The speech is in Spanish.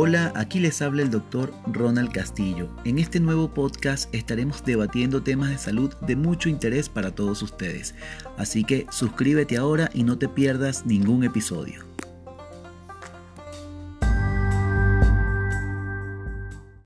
Hola, aquí les habla el doctor Ronald Castillo. En este nuevo podcast estaremos debatiendo temas de salud de mucho interés para todos ustedes. Así que suscríbete ahora y no te pierdas ningún episodio.